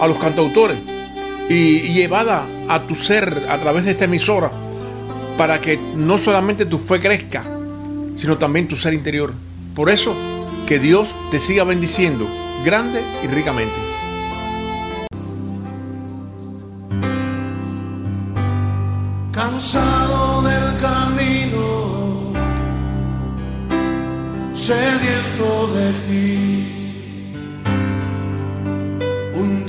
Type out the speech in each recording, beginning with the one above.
a los cantautores y, llevada a tu ser a través de esta emisora para que no solamente tu fe crezca, sino también tu ser interior. Por eso, que Dios te siga bendiciendo grande y ricamente. Cansado del camino, sediento de ti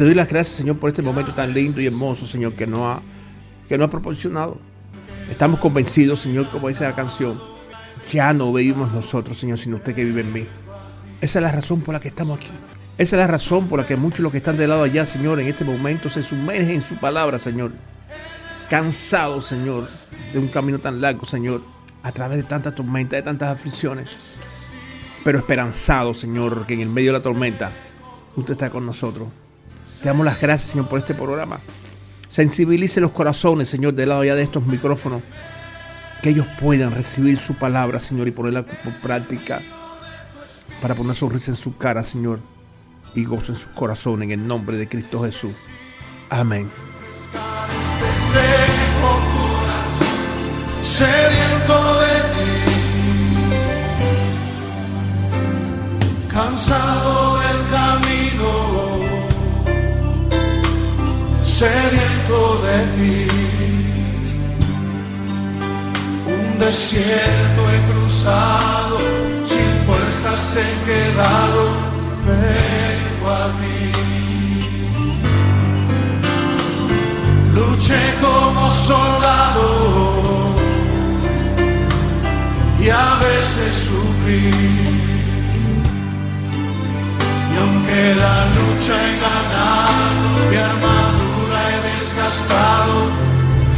te doy las gracias, Señor, por este momento tan lindo y hermoso, Señor, que nos ha, que ha proporcionado. Estamos convencidos, Señor, como dice la canción, ya no vivimos nosotros, Señor, sino usted que vive en mí. Esa es la razón por la que estamos aquí. Esa es la razón por la que muchos de los que están de lado allá, Señor, en este momento se sumergen en su palabra, Señor. Cansados, Señor, de un camino tan largo, Señor, a través de tantas tormentas, de tantas aflicciones. Pero esperanzados, Señor, que en el medio de la tormenta usted está con nosotros. Te damos las gracias, Señor, por este programa. Sensibilice los corazones, Señor, del lado ya de estos micrófonos. Que ellos puedan recibir su palabra, Señor, y ponerla por práctica. Para poner sonrisa en su cara, Señor. Y gozo en su corazón, en el nombre de Cristo Jesús. Amén. Sediento de ti, cansado sediento de ti. Un desierto he cruzado, sin fuerzas he quedado, vengo a ti. Luché como soldado y a veces sufrí. Y aunque la lucha he ganado, mi desgastado,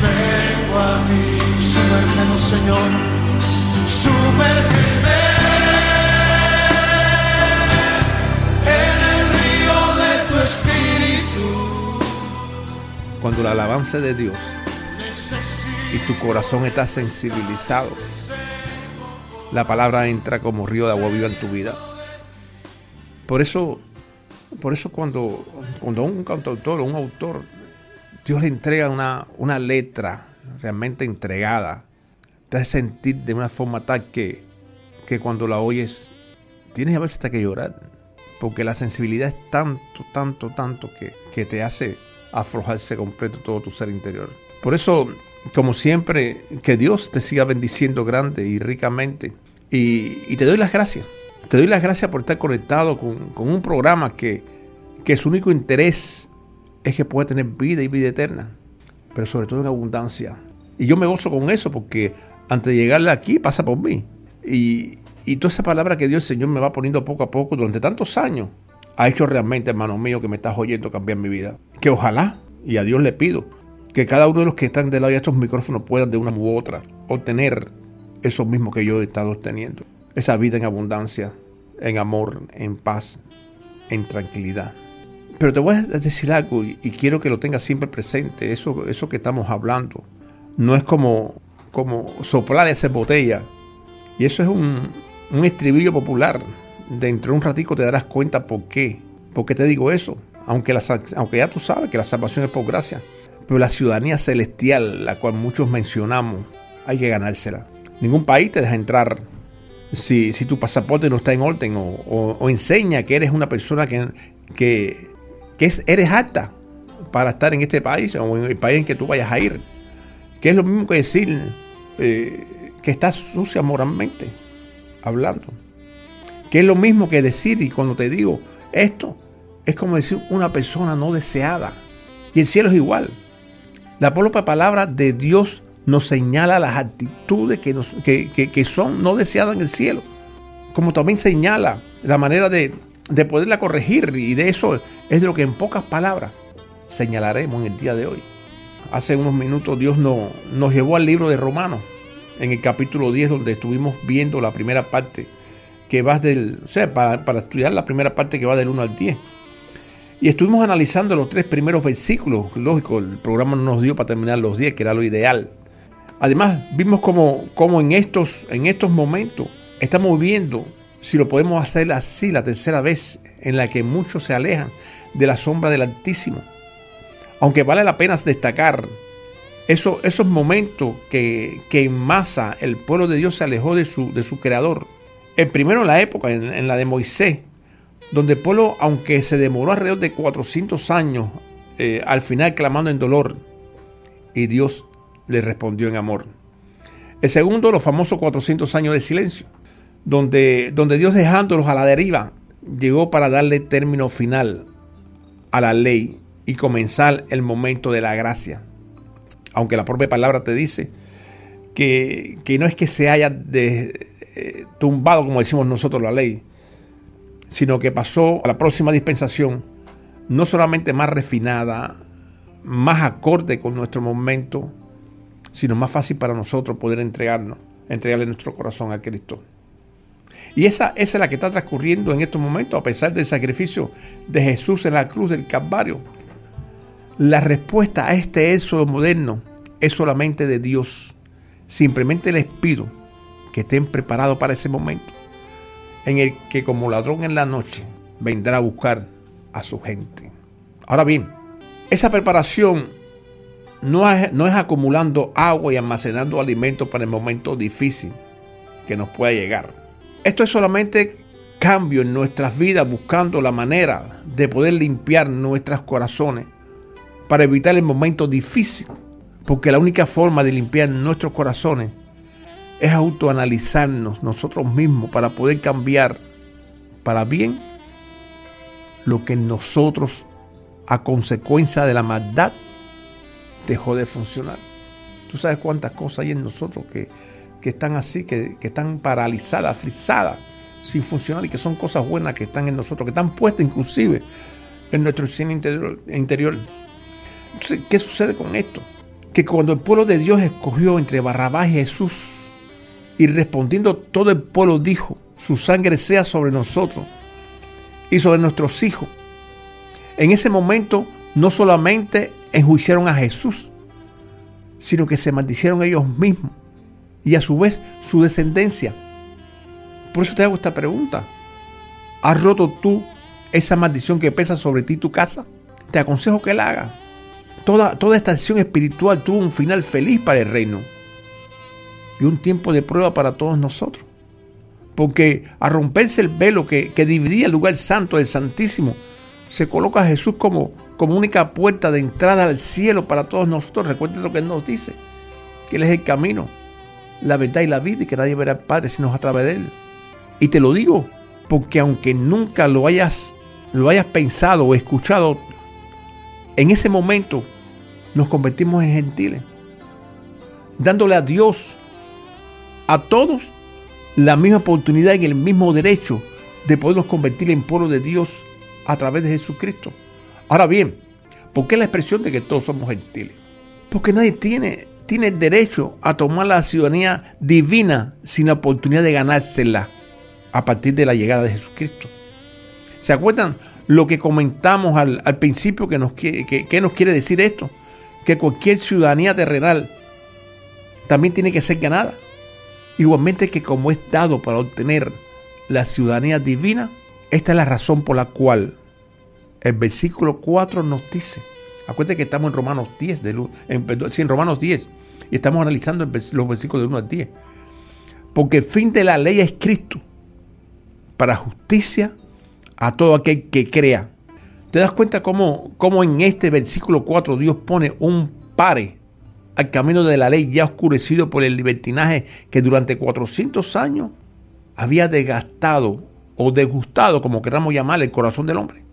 vengo a ti. Sumérgenos, Señor, sumérgeme. Cuando la alabanza de Dios y tu corazón está sensibilizado, la palabra entra como río de agua viva en tu vida. Por eso, por eso cuando, cuando un cantautor o un autor Dios le entrega una, una letra realmente entregada. Te hace sentir de una forma tal que, que cuando la oyes tienes a veces hasta que llorar. Porque la sensibilidad es tanto, tanto, tanto que, que te hace aflojarse completo todo tu ser interior. Por eso, como siempre, que Dios te siga bendiciendo grande y ricamente. Y, y te doy las gracias. Te doy las gracias por estar conectado con, con un programa que, que su único interés es que pueda tener vida y vida eterna. pero sobre todo en abundancia. Y yo me gozo con eso porque antes de llegarle aquí pasa por mí. Y, y toda esa palabra que Dios el Señor me va poniendo poco a poco durante tantos años, ha hecho realmente, hermano mío, que me estás oyendo cambiar mi vida. Que ojalá, y a Dios le pido, que cada uno de los que están del lado de estos micrófonos puedan de una u otra obtener eso mismo que yo he estado obteniendo. Esa vida en abundancia, en amor, en paz, en tranquilidad. Pero te voy a decir algo y, quiero que lo tengas siempre presente. Eso, eso que estamos hablando no es como, como soplar esa botella. Y eso es un, un estribillo popular. Dentro de un ratico te darás cuenta por qué. ¿Por qué te digo eso? Aunque, aunque ya tú sabes que la salvación es por gracia. Pero la ciudadanía celestial, la cual muchos mencionamos, hay que ganársela. Ningún país te deja entrar si, si tu pasaporte no está en orden o, enseña que eres una persona que, que, eres apta para estar en este país o en el país en que tú vayas a ir. Que es lo mismo que decir eh, que estás sucia moralmente, hablando. Que es lo mismo que decir, y cuando te digo esto, es como decir una persona no deseada. Y el cielo es igual. La propia palabra de Dios nos señala las actitudes que, que, son no deseadas en el cielo. Como también señala la manera de, de poderla corregir. Y de eso es de lo que en pocas palabras señalaremos en el día de hoy. Hace unos minutos Dios nos llevó al libro de Romanos, en el capítulo 10, donde estuvimos viendo la primera parte que va del, o sea, para, para estudiar la primera parte que va del 1 al 10. Y estuvimos analizando los tres primeros versículos. Lógico, el programa no nos dio para terminar los 10, que era lo ideal. Además, vimos como, en, estos, en estos momentos estamos viendo si lo podemos hacer así la tercera vez en la que muchos se alejan de la sombra del Altísimo. Aunque vale la pena destacar eso, esos momentos que, en masa el pueblo de Dios se alejó de su, de su creador. El primero en la época, en, la de Moisés, donde el pueblo, aunque se demoró alrededor de 400 años, eh, al final clamando en dolor, y Dios le respondió en amor. El segundo, los famosos 400 años de silencio, donde, donde Dios dejándolos a la deriva, llegó para darle término final a la ley y comenzar el momento de la gracia. Aunque la propia palabra te dice que, no es que se haya eh, tumbado, como decimos nosotros, la ley, sino que pasó a la próxima dispensación, no solamente más refinada, más acorde con nuestro momento, sino más fácil para nosotros poder entregarnos, entregarle nuestro corazón a Cristo. Y esa, es la que está transcurriendo en estos momentos, a pesar del sacrificio de Jesús en la cruz del Calvario. La respuesta a este éxodo moderno es solamente de Dios. Simplemente les pido que estén preparados para ese momento en el que como ladrón en la noche vendrá a buscar a su gente. Ahora bien, esa preparación no es, no es acumulando agua y almacenando alimentos para el momento difícil que nos pueda llegar. Esto es solamente cambio en nuestras vidas buscando la manera de poder limpiar nuestros corazones para evitar el momento difícil. Porque la única forma de limpiar nuestros corazones es autoanalizarnos nosotros mismos para poder cambiar para bien lo que nosotros a consecuencia de la maldad dejó de funcionar. Tú sabes cuántas cosas hay en nosotros que, están así, que, están paralizadas, frisadas, sin funcionar y que son cosas buenas que están en nosotros, que están puestas inclusive en nuestro cine interior. interior. Entonces, ¿qué sucede con esto? Que cuando el pueblo de Dios escogió entre Barrabás y Jesús, y respondiendo todo el pueblo dijo, su sangre sea sobre nosotros y sobre nuestros hijos. En ese momento no solamente enjuiciaron a Jesús, sino que se maldicieron ellos mismos y a su vez su descendencia. Por eso te hago esta pregunta. ¿Has roto tú esa maldición que pesa sobre ti tu casa? Te aconsejo que la hagas. Toda, toda esta acción espiritual tuvo un final feliz para el reino y un tiempo de prueba para todos nosotros. Porque a romperse el velo que, que dividía el lugar santo del Santísimo, se coloca a Jesús como, como única puerta de entrada al cielo para todos nosotros. Recuerden lo que Él nos dice, que Él es el camino, la verdad y la vida y que nadie verá al Padre sino a través de Él. Y te lo digo porque aunque nunca lo hayas, lo hayas pensado o escuchado, en ese momento nos convertimos en gentiles, dándole a Dios, a todos, la misma oportunidad y el mismo derecho de podernos convertir en pueblo de Dios a través de Jesucristo. Ahora bien, ¿por qué la expresión de que todos somos gentiles? Porque nadie tiene, tiene derecho a tomar la ciudadanía divina sin la oportunidad de ganársela a partir de la llegada de Jesucristo. ¿Se acuerdan lo que comentamos al, principio que nos, que nos quiere decir esto? Que cualquier ciudadanía terrenal también tiene que ser ganada. Igualmente que como es dado para obtener la ciudadanía divina, esta es la razón por la cual el versículo 4 nos dice, acuérdense que estamos en Romanos 10, de, en, en Romanos 10, y estamos analizando los versículos de 1 al 10, porque el fin de la ley es Cristo, para justicia a todo aquel que crea. ¿Te das cuenta cómo, cómo en este versículo 4 Dios pone un pare al camino de la ley ya oscurecido por el libertinaje que durante 400 años había desgastado o desgustado, como queramos llamarle, el corazón del hombre.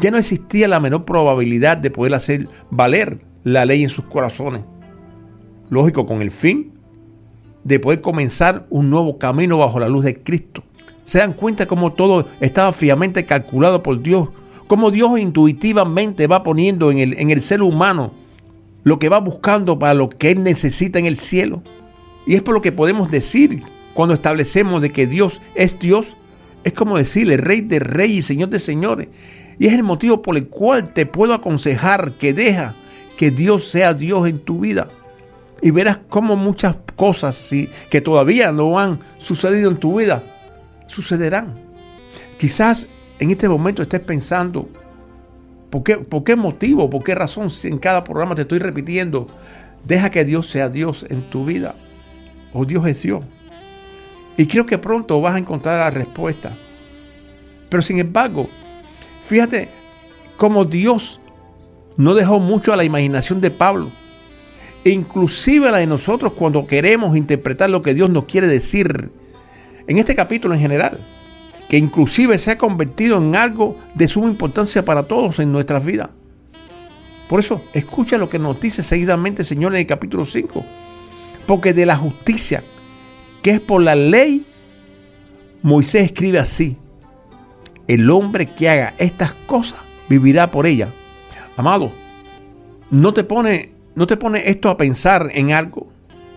Ya no existía la menor probabilidad de poder hacer valer la ley en sus corazones. Lógico, con el fin de poder comenzar un nuevo camino bajo la luz de Cristo. Se dan cuenta cómo todo estaba fríamente calculado por Dios, cómo Dios intuitivamente va poniendo en el, en el ser humano lo que va buscando para lo que Él necesita en el cielo. Y es por lo que podemos decir cuando establecemos de que Dios es Dios, es como decirle Rey de Reyes y Señor de Señores. Y es el motivo por el cual te puedo aconsejar que deja que Dios sea Dios en tu vida. Y verás cómo muchas cosas que todavía no han sucedido en tu vida, sucederán. Quizás en este momento estés pensando, ¿Por qué, motivo, por qué razón si en cada programa te estoy repitiendo? Deja que Dios sea Dios en tu vida. O Dios es Dios. Y creo que pronto vas a encontrar la respuesta. Pero sin embargo, fíjate cómo Dios no dejó mucho a la imaginación de Pablo. Inclusive la de nosotros cuando queremos interpretar lo que Dios nos quiere decir. En este capítulo en general que inclusive se ha convertido en algo de suma importancia para todos en nuestras vidas. Por eso, escucha lo que nos dice seguidamente el Señor en el capítulo 5. Porque de la justicia, que es por la ley, Moisés escribe así. El hombre que haga estas cosas vivirá por ella. Amado, no te pone, no te pone esto a pensar en algo.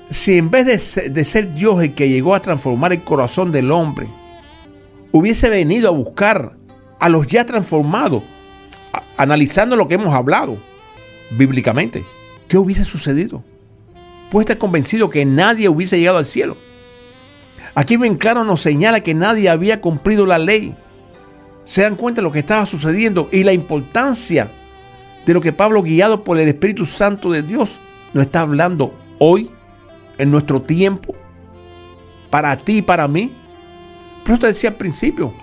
Si en vez de de ser Dios el que llegó a transformar el corazón del hombre, hubiese venido a buscar a los ya transformados, analizando lo que hemos hablado bíblicamente, ¿qué hubiese sucedido? Puede estar convencido que nadie hubiese llegado al cielo. Aquí bien claro nos señala que nadie había cumplido la ley. Se dan cuenta de lo que estaba sucediendo y la importancia de lo que Pablo, guiado por el Espíritu Santo de Dios, nos está hablando hoy, en nuestro tiempo, para ti y para mí. Pero te decía al principio,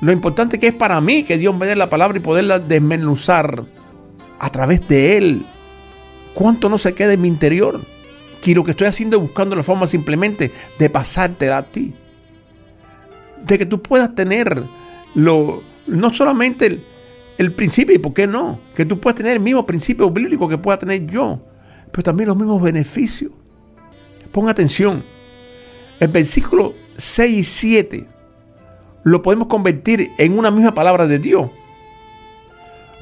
lo importante que es para mí que Dios me dé la palabra y poderla desmenuzar a través de Él. ¿Cuánto no se queda en mi interior? Que lo que estoy haciendo es buscando la forma simplemente de pasarte a ti. De que tú puedas tener lo, no solamente el, el principio, y por qué no, que tú puedas tener el mismo principio bíblico que pueda tener yo, pero también los mismos beneficios. Pon atención. El versículo 6 y 7 lo podemos convertir en una misma palabra de Dios.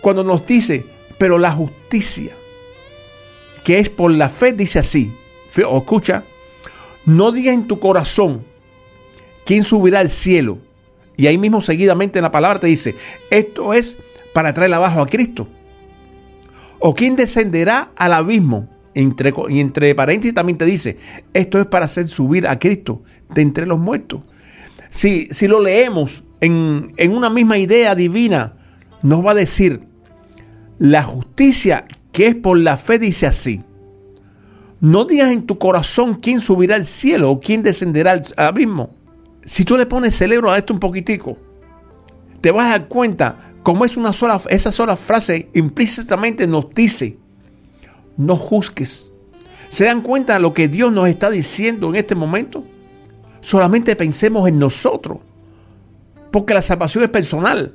Cuando nos dice, pero la justicia, que es por la fe, dice así, o escucha, no digas en tu corazón quién subirá al cielo. Y ahí mismo seguidamente en la palabra te dice, esto es para traer abajo a Cristo. O quién descenderá al abismo. Entre, y entre paréntesis también te dice, esto es para hacer subir a Cristo de entre los muertos si, si lo leemos en, en una misma idea divina, nos va a decir, la justicia que es por la fe dice así. No digas en tu corazón quién subirá al cielo o quién descenderá al abismo. Si tú le pones cerebro a esto un poquitico, te vas a dar cuenta cómo es una sola, esa sola frase implícitamente nos dice, no juzgues. ¿Se dan cuenta de lo que Dios nos está diciendo en este momento? solamente pensemos en nosotros, porque la salvación es personal.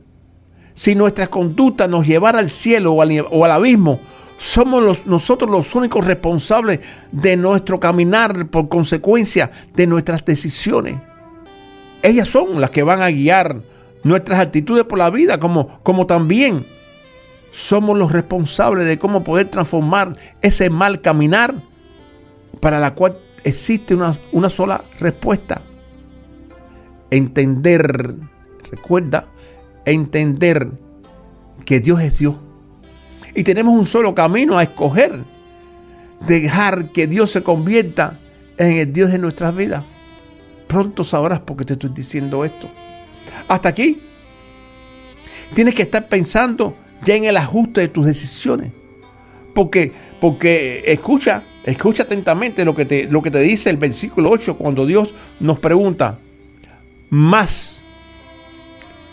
Si nuestra conducta nos llevara al cielo o al, abismo, somos nosotros los únicos responsables de nuestro caminar por consecuencia de nuestras decisiones. Ellas son las que van a guiar nuestras actitudes por la vida, como, como también somos los responsables de cómo poder transformar ese mal caminar para la cual existe una, una sola respuesta. Entender, recuerda, entender que Dios es Dios. Y tenemos un solo camino a escoger. Dejar que Dios se convierta en el Dios de nuestras vidas. Pronto sabrás por qué te estoy diciendo esto. Hasta aquí. Tienes que estar pensando ya en el ajuste de tus decisiones. Porque, porque escucha, escucha atentamente lo que, te, lo que te dice el versículo 8 cuando Dios nos pregunta, más,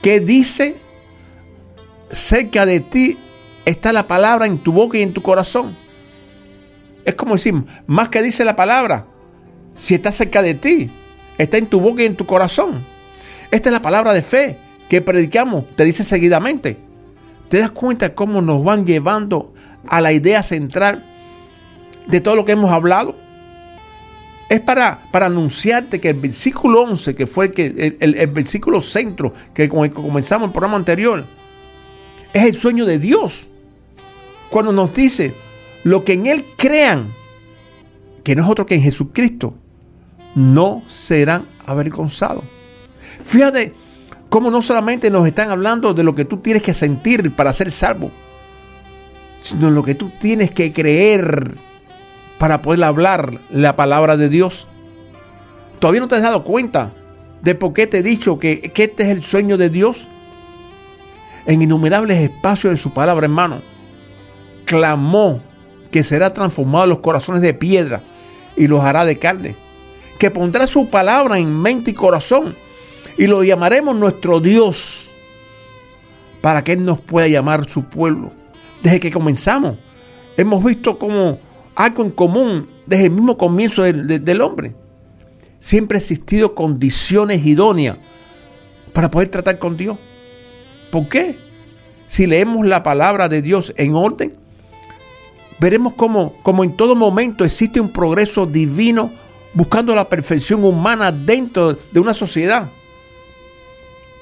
¿qué dice? Cerca de ti está la palabra en tu boca y en tu corazón. Es como decir, más que dice la palabra, si está cerca de ti, está en tu boca y en tu corazón. Esta es la palabra de fe que predicamos, te dice seguidamente. ¿Te das cuenta cómo nos van llevando a la idea central de todo lo que hemos hablado? Es para, para anunciarte que el versículo 11, que fue el, que, el, el- versículo centro que con el que comenzamos el programa anterior, es el sueño de Dios. Cuando nos dice, lo que en Él crean, que no es otro que en Jesucristo, no serán avergonzados. Fíjate cómo no solamente nos están hablando de lo que tú tienes que sentir para ser salvo, sino lo que tú tienes que creer para poder hablar la palabra de Dios. ¿Todavía no te has dado cuenta de por qué te he dicho que, que este es el sueño de Dios? En innumerables espacios de su palabra, hermano, clamó que será transformado los corazones de piedra y los hará de carne, que pondrá su palabra en mente y corazón y lo llamaremos nuestro Dios para que Él nos pueda llamar su pueblo. Desde que comenzamos, hemos visto como algo en común desde el mismo comienzo del, de- del hombre. Siempre ha existido condiciones idóneas para poder tratar con Dios. ¿Por qué? Si leemos la palabra de Dios en orden, veremos como, como en todo momento existe un progreso divino buscando la perfección humana dentro de una sociedad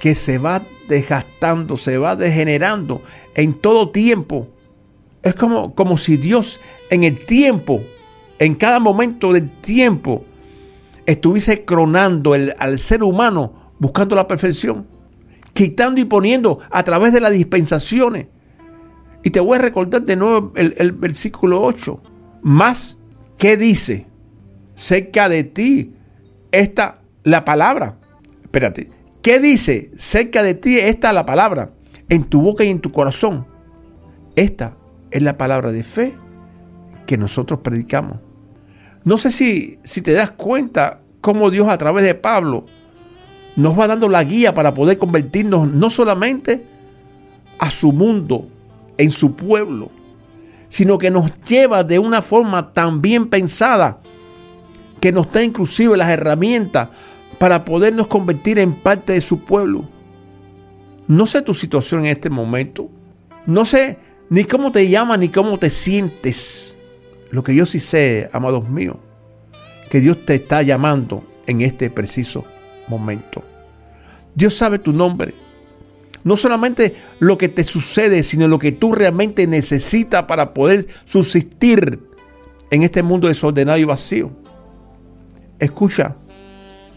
que se va desgastando, se va degenerando en todo tiempo. Es como, como si Dios en el tiempo, en cada momento del tiempo, estuviese cronando el- al ser humano buscando la perfección, quitando y poniendo a través de las dispensaciones. Y te voy a recordar de nuevo el, versículo 8. Más, ¿qué dice? Cerca de ti está la palabra. Espérate. ¿Qué dice? Cerca de ti está la palabra. En tu boca y en tu corazón. Esta es la palabra de fe que nosotros predicamos. No sé si, si te das cuenta cómo Dios a través de Pablo nos va dando la guía para poder convertirnos no solamente a su mundo, en su pueblo, sino que nos lleva de una forma tan bien pensada que nos da inclusive las herramientas para podernos convertir en parte de su pueblo. No sé tu situación en este momento. No sé ni cómo te llamas ni cómo te sientes. Lo que yo sí sé, amados míos, que Dios te está llamando en este preciso momento. Dios sabe tu nombre. No solamente lo que te sucede, sino lo que tú realmente necesitas para poder subsistir en este mundo desordenado y vacío. Escucha,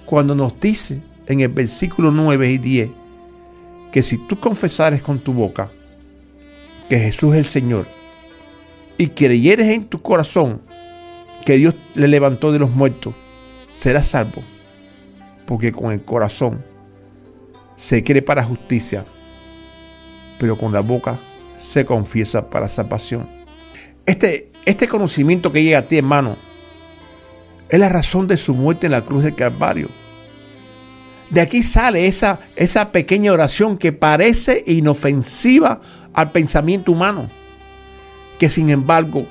cuando nos dice en el versículo 9 y 10 que si tú confesares con tu boca que Jesús es el Señor y creyeres en tu corazón que Dios le levantó de los muertos, serás salvo. Porque con el corazón se cree para justicia, pero con la boca se confiesa para salvación. Este, este conocimiento que llega a ti, hermano, es la razón de su muerte en la cruz del Calvario. De aquí sale esa, esa pequeña oración que parece inofensiva al pensamiento humano, que sin embargo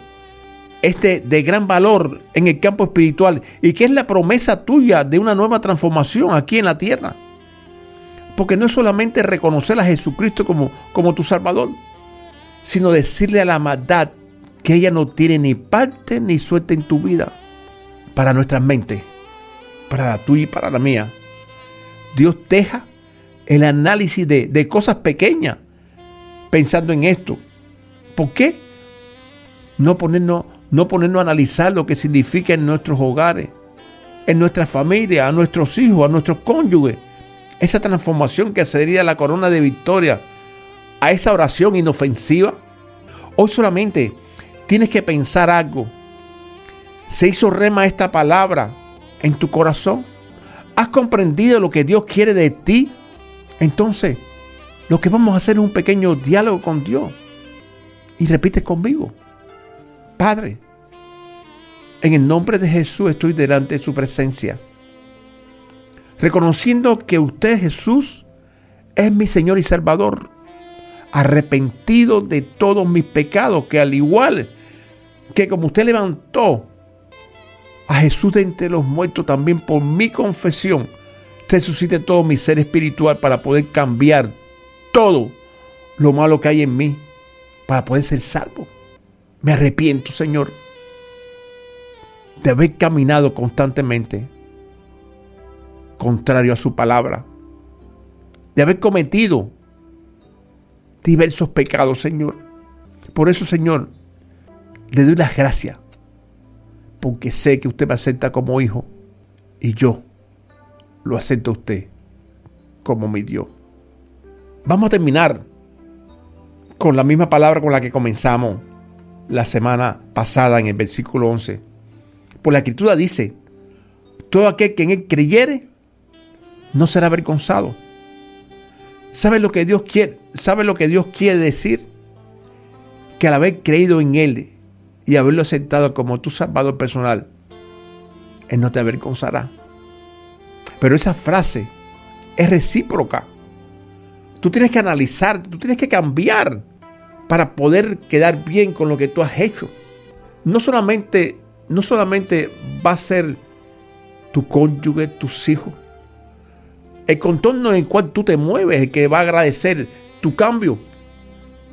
este de gran valor en el campo espiritual y que es la promesa tuya de una nueva transformación aquí en la tierra. Porque no es solamente reconocer a Jesucristo como, como tu Salvador, sino decirle a la maldad que ella no tiene ni parte ni suerte en tu vida para nuestras mentes, para la tuya y para la mía. Dios deja el análisis de, de cosas pequeñas pensando en esto. ¿Por qué? No ponernos, no ponernos a analizar lo que significa en nuestros hogares, en nuestra familia, a nuestros hijos, a nuestros cónyuges. Esa transformación que sería la corona de victoria a esa oración inofensiva. Hoy solamente tienes que pensar algo. ¿Se hizo rema esta palabra en tu corazón? ¿Has comprendido lo que Dios quiere de ti? Entonces, lo que vamos a hacer es un pequeño diálogo con Dios. Y repite conmigo. Padre, en el nombre de Jesús estoy delante de su presencia. Reconociendo que usted Jesús es mi Señor y Salvador. Arrepentido de todos mis pecados, que al igual que como usted levantó a Jesús de entre los muertos también por mi confesión, resucite todo mi ser espiritual para poder cambiar todo lo malo que hay en mí, para poder ser salvo. Me arrepiento, Señor, de haber caminado constantemente contrario a su palabra, de haber cometido diversos pecados, Señor. Por eso, Señor, le doy las gracias, porque sé que usted me acepta como hijo y yo lo acepto a usted como mi Dios. Vamos a terminar con la misma palabra con la que comenzamos la semana pasada en el versículo 11. Por la escritura dice, todo aquel que en él creyere no será avergonzado. ¿Sabe lo que Dios quiere? ¿Sabe lo que Dios quiere decir? Que al haber creído en él y haberlo aceptado como tu salvador personal, él no te avergonzará. Pero esa frase es recíproca. Tú tienes que analizar, tú tienes que cambiar para poder quedar bien con lo que tú has hecho. No solamente, no solamente va a ser tu cónyuge, tus hijos, el contorno en el cual tú te mueves, el que va a agradecer tu cambio,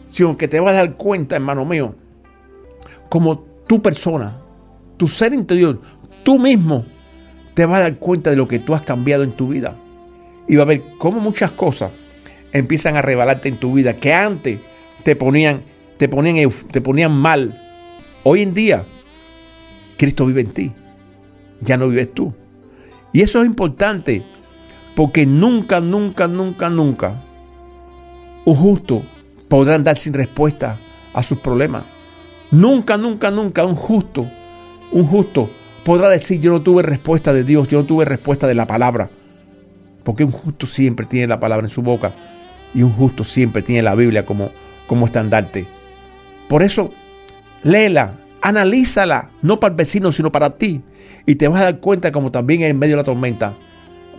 sino que te va a dar cuenta, hermano mío, como tu persona, tu ser interior, tú mismo, te vas a dar cuenta de lo que tú has cambiado en tu vida. Y va a ver cómo muchas cosas empiezan a rebalarte en tu vida que antes te ponían, te ponían, te ponían mal. Hoy en día, Cristo vive en ti. Ya no vives tú. Y eso es importante porque nunca, nunca, nunca, nunca un justo podrá andar sin respuesta a sus problemas. Nunca, nunca, nunca un justo, un justo podrá decir yo no tuve respuesta de Dios, yo no tuve respuesta de la palabra. Porque un justo siempre tiene la palabra en su boca y un justo siempre tiene la Biblia como, como estandarte. Por eso, léela, analízala, no para el vecino, sino para ti. Y te vas a dar cuenta como también en medio de la tormenta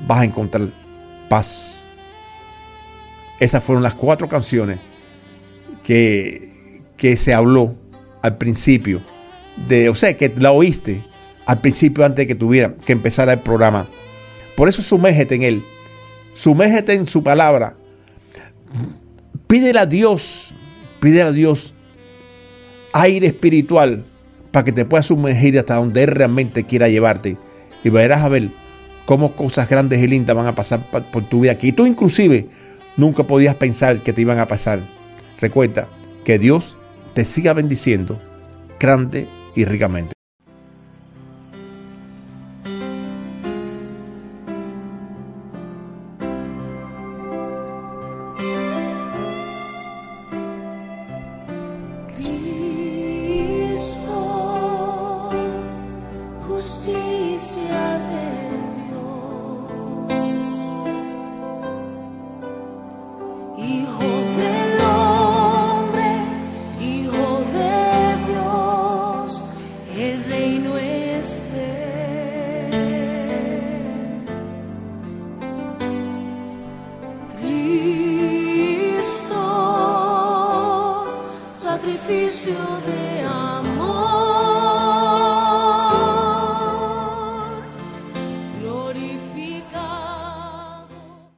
vas a encontrar paz. Esas fueron las cuatro canciones que, que se habló al principio. De, o sea, que la oíste al principio antes de que tuviera que empezara el programa. Por eso sumérgete en Él. Sumérgete en su palabra. Pídele a Dios, pídele a Dios aire espiritual para que te puedas sumergir hasta donde Él realmente quiera llevarte. Y verás a ver cómo cosas grandes y lindas van a pasar por tu vida que tú inclusive nunca podías pensar que te iban a pasar. Recuerda que Dios te siga bendiciendo grande y ricamente.